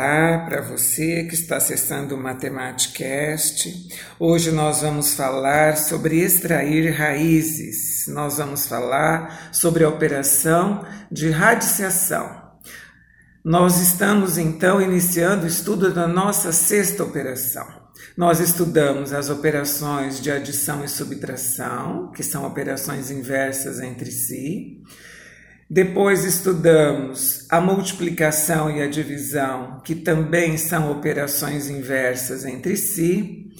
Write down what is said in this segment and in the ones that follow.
para você que está acessando o Matematicast. Hoje nós vamos falar sobre extrair raízes. Nós vamos falar sobre a operação de radiciação. Nós estamos então iniciando o estudo da nossa sexta operação. Nós estudamos as operações de adição e subtração, que são operações inversas entre si. Depois estudamos a multiplicação e a divisão, que também são operações inversas entre si.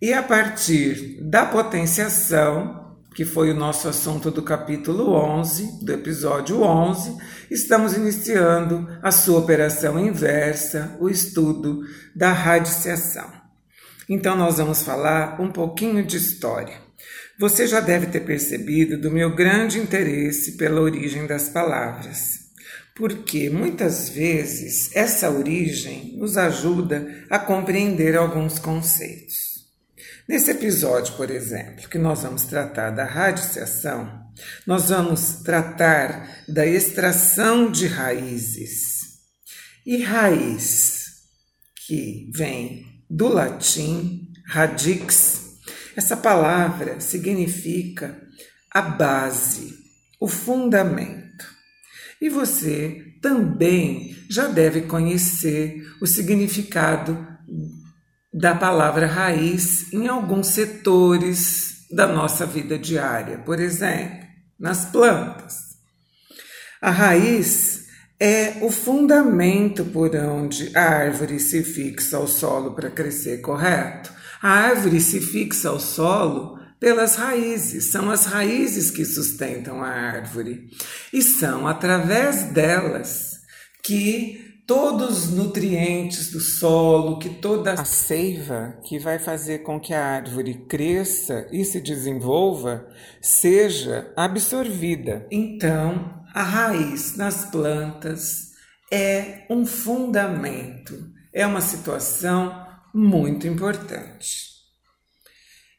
E a partir da potenciação, que foi o nosso assunto do capítulo 11, do episódio 11, estamos iniciando a sua operação inversa, o estudo da radiciação. Então, nós vamos falar um pouquinho de história. Você já deve ter percebido do meu grande interesse pela origem das palavras, porque muitas vezes essa origem nos ajuda a compreender alguns conceitos. Nesse episódio, por exemplo, que nós vamos tratar da radiciação, nós vamos tratar da extração de raízes. E raiz, que vem do latim radix, essa palavra significa a base, o fundamento. E você também já deve conhecer o significado da palavra raiz em alguns setores da nossa vida diária, por exemplo, nas plantas. A raiz é o fundamento por onde a árvore se fixa ao solo para crescer, correto? A árvore se fixa ao solo pelas raízes, são as raízes que sustentam a árvore, e são através delas que todos os nutrientes do solo, que toda a seiva que vai fazer com que a árvore cresça e se desenvolva seja absorvida. Então, a raiz nas plantas é um fundamento, é uma situação muito importante.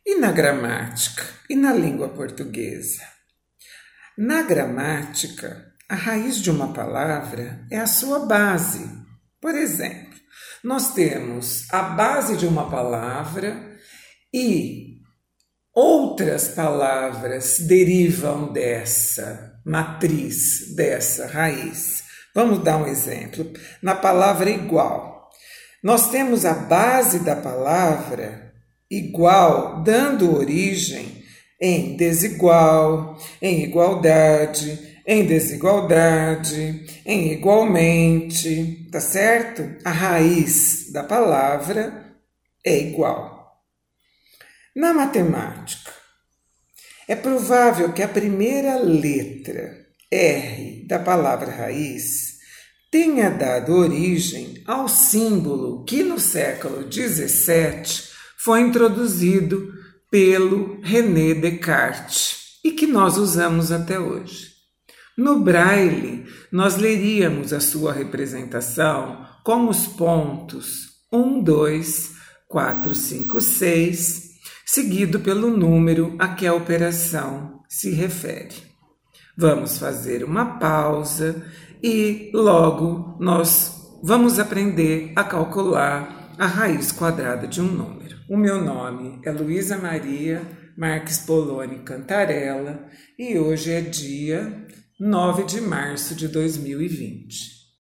E na gramática e na língua portuguesa? Na gramática, a raiz de uma palavra é a sua base. Por exemplo, nós temos a base de uma palavra e outras palavras derivam dessa matriz, dessa raiz. Vamos dar um exemplo. Na palavra igual, nós temos a base da palavra igual, dando origem em desigual, em igualdade, em desigualdade, em igualmente, tá certo? A raiz da palavra é igual. Na matemática, é provável que a primeira letra R da palavra raiz tenha dado origem ao símbolo que no século XVII foi introduzido pelo René Descartes e que nós usamos até hoje. No braille, nós leríamos a sua representação como os pontos 1, 2, 4, 5, 6, seguido pelo número a que a operação se refere. Vamos fazer uma pausa e logo nós vamos aprender a calcular a raiz quadrada de um número. O meu nome é Luísa Maria Marques Poloni Cantarella e hoje é dia 9 de março de 2020.